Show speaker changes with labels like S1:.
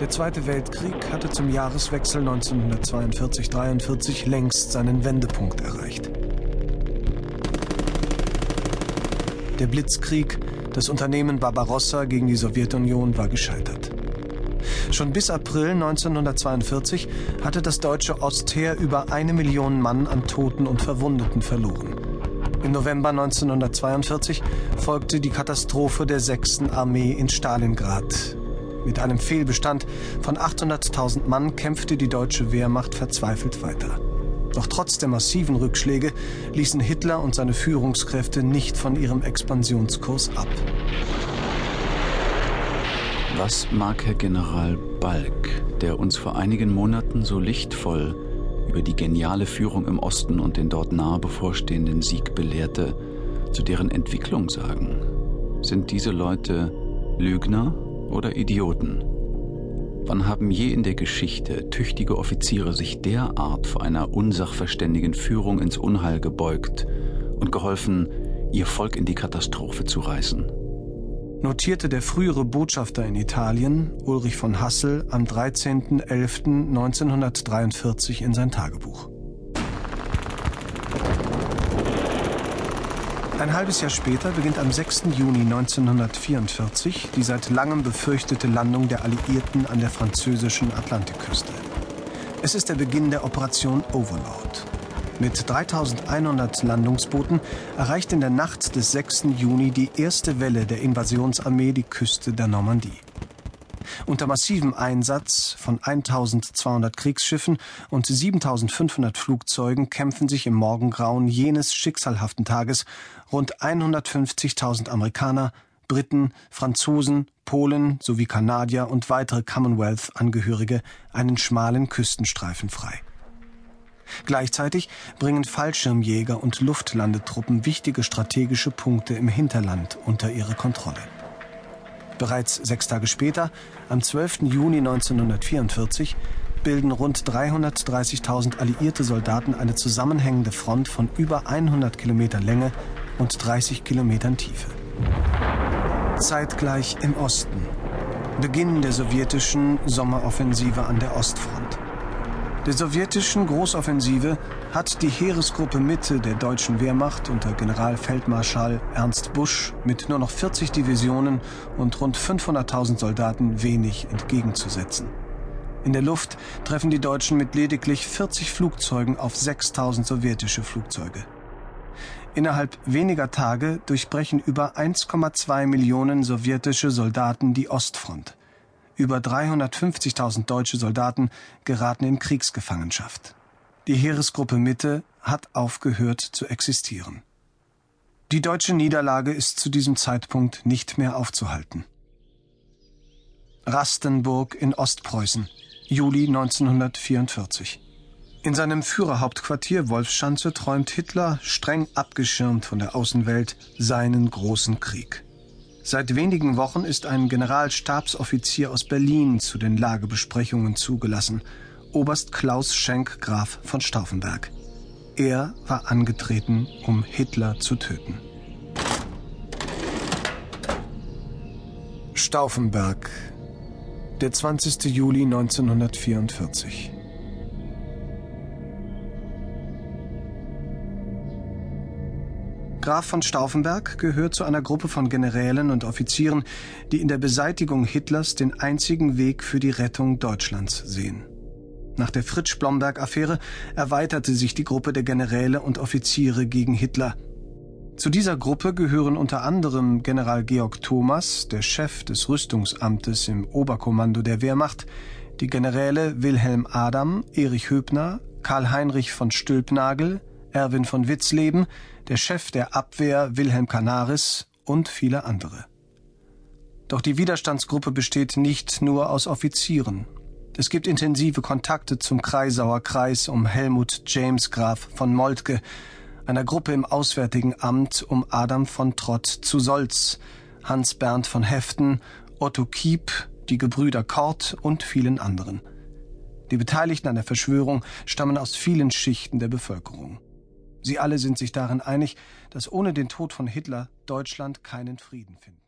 S1: Der Zweite Weltkrieg hatte zum Jahreswechsel 1942-43 längst seinen Wendepunkt erreicht. Der Blitzkrieg, das Unternehmen Barbarossa gegen die Sowjetunion war gescheitert. Schon bis April 1942 hatte das deutsche Ostheer über eine Million Mann an Toten und Verwundeten verloren. Im November 1942 folgte die Katastrophe der 6. Armee in Stalingrad. Mit einem Fehlbestand von 800.000 Mann kämpfte die deutsche Wehrmacht verzweifelt weiter. Doch trotz der massiven Rückschläge ließen Hitler und seine Führungskräfte nicht von ihrem Expansionskurs ab.
S2: Was mag Herr General Balk, der uns vor einigen Monaten so lichtvoll über die geniale Führung im Osten und den dort nahe bevorstehenden Sieg belehrte, zu deren Entwicklung sagen? Sind diese Leute Lügner oder Idioten? Wann haben je in der Geschichte tüchtige Offiziere sich derart vor einer unsachverständigen Führung ins Unheil gebeugt und geholfen, ihr Volk in die Katastrophe zu reißen?
S1: notierte der frühere Botschafter in Italien, Ulrich von Hassel, am 13.11.1943 in sein Tagebuch. Ein halbes Jahr später beginnt am 6. Juni 1944 die seit langem befürchtete Landung der Alliierten an der französischen Atlantikküste. Es ist der Beginn der Operation Overlord. Mit 3100 Landungsbooten erreicht in der Nacht des 6. Juni die erste Welle der Invasionsarmee die Küste der Normandie. Unter massivem Einsatz von 1200 Kriegsschiffen und 7500 Flugzeugen kämpfen sich im Morgengrauen jenes schicksalhaften Tages rund 150.000 Amerikaner, Briten, Franzosen, Polen sowie Kanadier und weitere Commonwealth-Angehörige einen schmalen Küstenstreifen frei. Gleichzeitig bringen Fallschirmjäger und Luftlandetruppen wichtige strategische Punkte im Hinterland unter ihre Kontrolle. Bereits sechs Tage später, am 12. Juni 1944, bilden rund 330.000 alliierte Soldaten eine zusammenhängende Front von über 100 Kilometer Länge und 30 Kilometern Tiefe. Zeitgleich im Osten. Beginn der sowjetischen Sommeroffensive an der Ostfront. Der sowjetischen Großoffensive hat die Heeresgruppe Mitte der deutschen Wehrmacht unter Generalfeldmarschall Ernst Busch mit nur noch 40 Divisionen und rund 500.000 Soldaten wenig entgegenzusetzen. In der Luft treffen die Deutschen mit lediglich 40 Flugzeugen auf 6000 sowjetische Flugzeuge. Innerhalb weniger Tage durchbrechen über 1,2 Millionen sowjetische Soldaten die Ostfront. Über 350.000 deutsche Soldaten geraten in Kriegsgefangenschaft. Die Heeresgruppe Mitte hat aufgehört zu existieren. Die deutsche Niederlage ist zu diesem Zeitpunkt nicht mehr aufzuhalten. Rastenburg in Ostpreußen, Juli 1944. In seinem Führerhauptquartier Wolfschanze träumt Hitler, streng abgeschirmt von der Außenwelt, seinen großen Krieg. Seit wenigen Wochen ist ein Generalstabsoffizier aus Berlin zu den Lagebesprechungen zugelassen, Oberst Klaus Schenk Graf von Stauffenberg. Er war angetreten, um Hitler zu töten. Stauffenberg, der 20. Juli 1944. Graf von Stauffenberg gehört zu einer Gruppe von Generälen und Offizieren, die in der Beseitigung Hitlers den einzigen Weg für die Rettung Deutschlands sehen. Nach der Fritsch-Blomberg-Affäre erweiterte sich die Gruppe der Generäle und Offiziere gegen Hitler. Zu dieser Gruppe gehören unter anderem General Georg Thomas, der Chef des Rüstungsamtes im Oberkommando der Wehrmacht, die Generäle Wilhelm Adam, Erich Höbner, Karl Heinrich von Stülpnagel, Erwin von Witzleben, der Chef der Abwehr Wilhelm Canaris und viele andere. Doch die Widerstandsgruppe besteht nicht nur aus Offizieren. Es gibt intensive Kontakte zum Kreisauer Kreis um Helmut James Graf von Moltke, einer Gruppe im Auswärtigen Amt um Adam von Trott zu Solz, Hans Bernd von Heften, Otto Kiep, die Gebrüder Kort und vielen anderen. Die Beteiligten an der Verschwörung stammen aus vielen Schichten der Bevölkerung. Sie alle sind sich darin einig, dass ohne den Tod von Hitler Deutschland keinen Frieden findet.